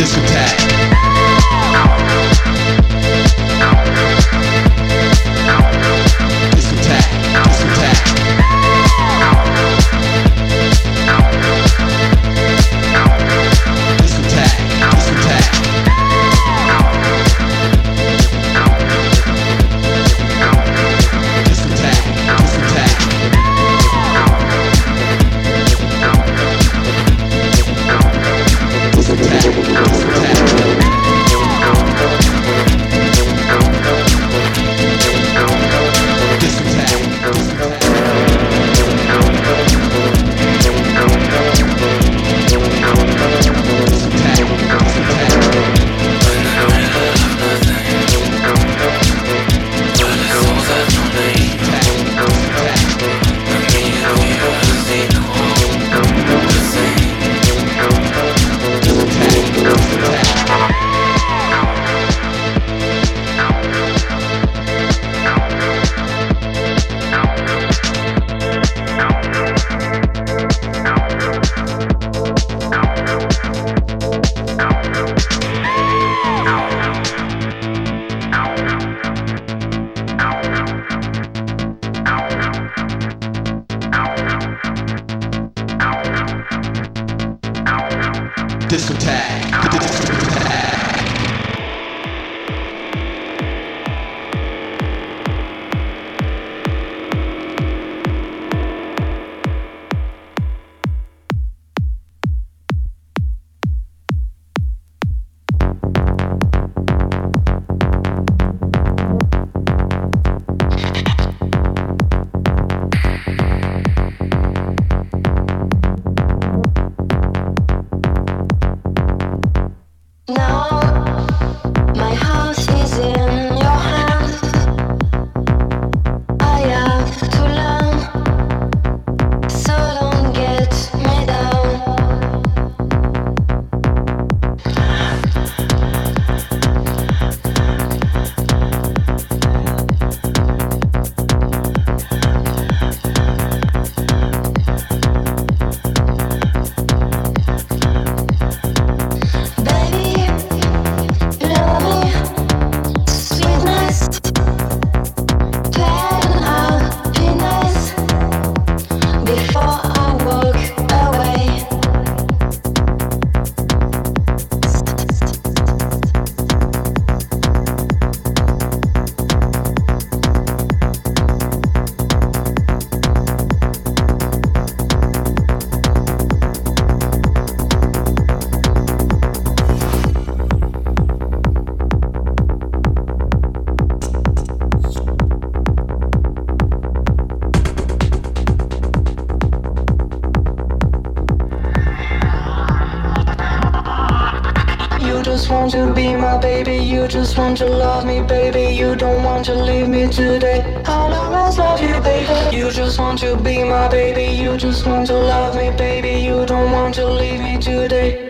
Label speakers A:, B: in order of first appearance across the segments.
A: Discotheque,
B: want to be my baby. You just want to love me, baby. You don't want to leave me today. I'll always love you, baby. You just want to be my baby. You just want to love me, baby. You don't want to leave me today.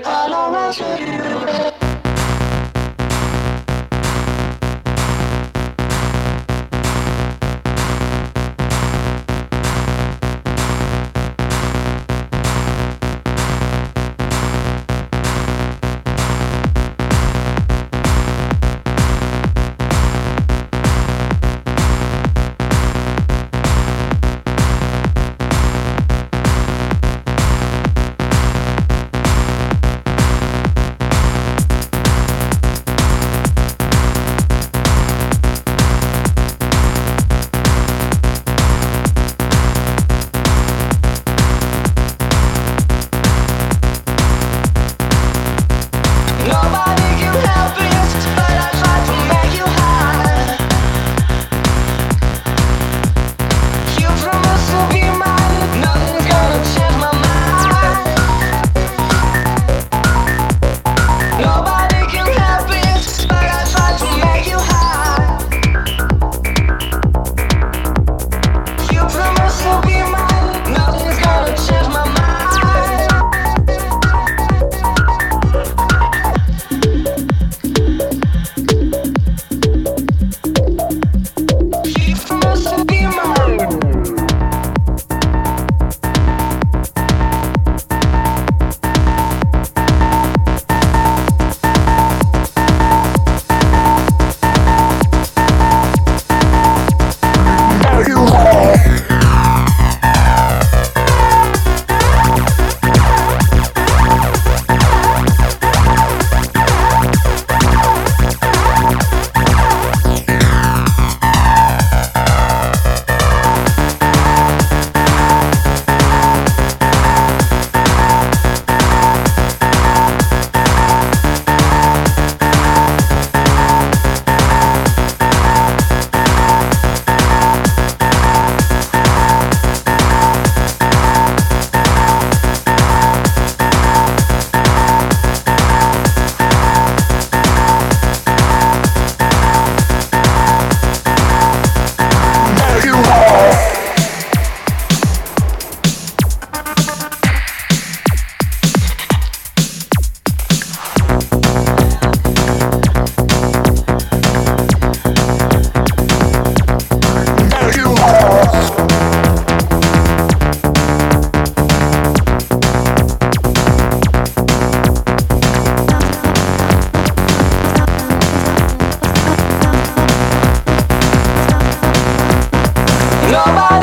B: nobody.